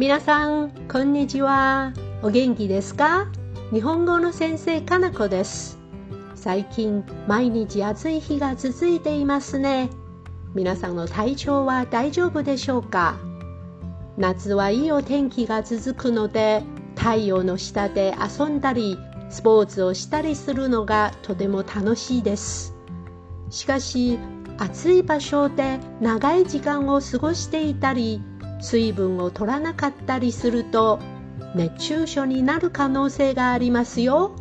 皆さん、こんにちは。お元気ですか？日本語の先生、かなこです。最近、毎日暑い日が続いていますね。皆さんの体調は大丈夫でしょうか？夏はいいお天気が続くので、太陽の下で遊んだり、スポーツをしたりするのがとても楽しいです。しかし、暑い場所で長い時間を過ごしていたり、水分を取らなかったりすると熱中症になる可能性がありますよ。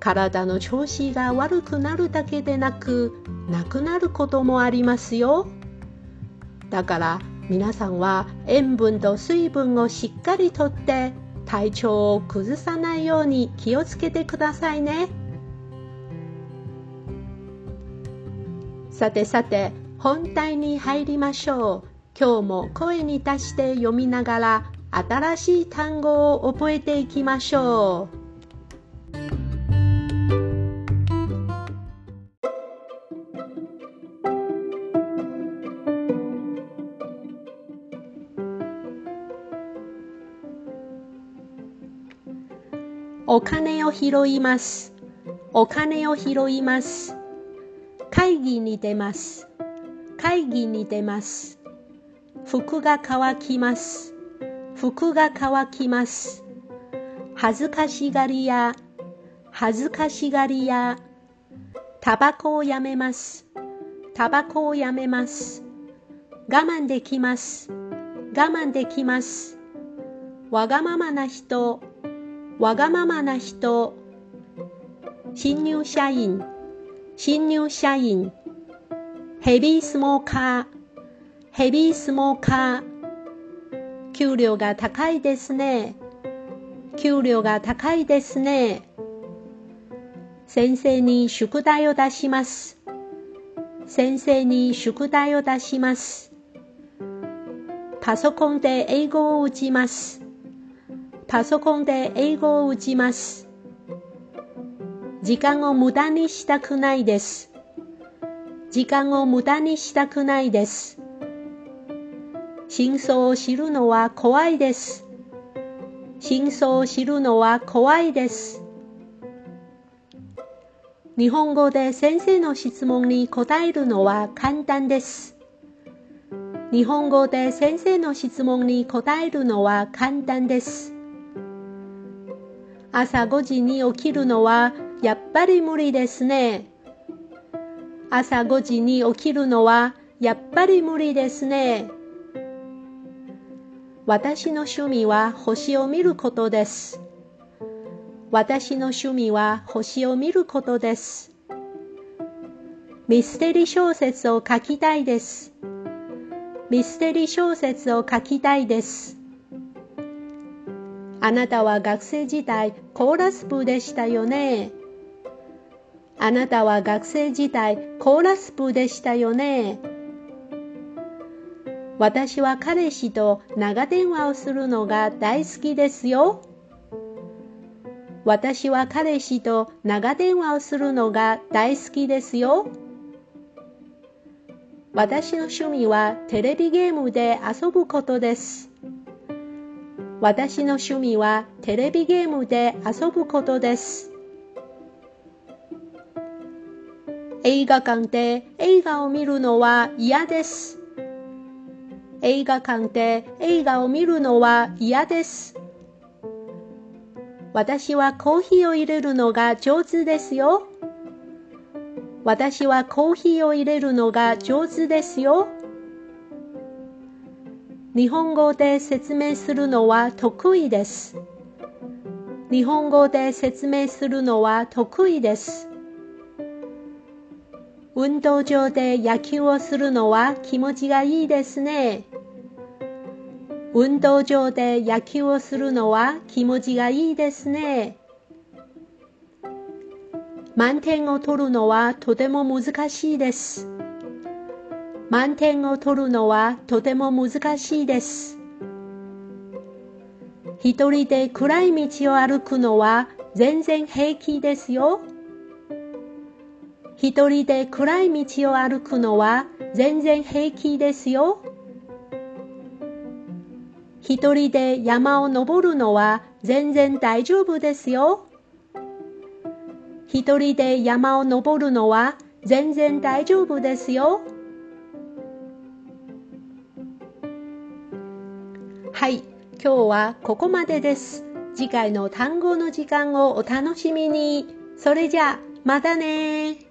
体の調子が悪くなるだけでなくなくなることもありますよ。だから皆さんは塩分と水分をしっかりとって体調を崩さないように気をつけてくださいね。さてさて本題に入りましょう。今日も声に出して読みながら新しい単語を覚えていきましょう。お金を拾います。お金を拾います。会議に出ます。会議に出ます。服が乾きます。服が乾きます。恥ずかしがり屋、恥ずかしがり屋。タバコをやめます。タバコをやめます。我慢できます。我慢できます。わがままな人、わがままな人。新入社員、新入社員。ヘビースモーカー、ヘビースモーカー。給料が高いですね。給料が高いですね。先生に宿題を出します。先生に宿題を出します。パソコンで英語を打ちます。パソコンで英語を打ちます。時間を無駄にしたくないです。時間を無駄にしたくないです。真相を知るのは怖いです。真相を知るのは怖いです。日本語で先生の質問に答えるのは簡単です。日本語で先生の質問に答えるのは簡単です。朝5時に起きるのはやっぱり無理ですね。朝5時に起きるのはやっぱり無理ですね。私の趣味は星を見ることです。私の趣味は星を見ることです。ミステリー小説を書きたいです。ミステリー小説を書きたいです。あなたは学生時代コーラス部でしたよね。あなたは学生時代コーラス部でしたよね。私は彼氏と長電話をするのが大好きですよ。私は彼氏と長電話をするのが大好きですよ。私の趣味はテレビゲームで遊ぶことです。私の趣味はテレビゲームで遊ぶことです。映画館で映画を見るのは嫌です。映画館で映画を見るのは嫌です。私はコーヒーを入れるのが上手ですよ。私はコーヒーを入れるのが上手ですよ。日本語で説明するのは得意です。日本語で説明するのは得意です。運動場で野球をするのは気持ちがいいですね。運動場で野球をするのは気持ちがいいですね。満点を取るのはとても難しいです。満点を取るのはとても難しいです。一人で暗い道を歩くのは全然平気ですよ。一人で暗い道を歩くのは全然平気ですよ。一人で山を登るのは全然大丈夫ですよ。一人で山を登るのは全然大丈夫ですよ。はい、今日はここまでです。次回の単語の時間をお楽しみに。それじゃあ、またね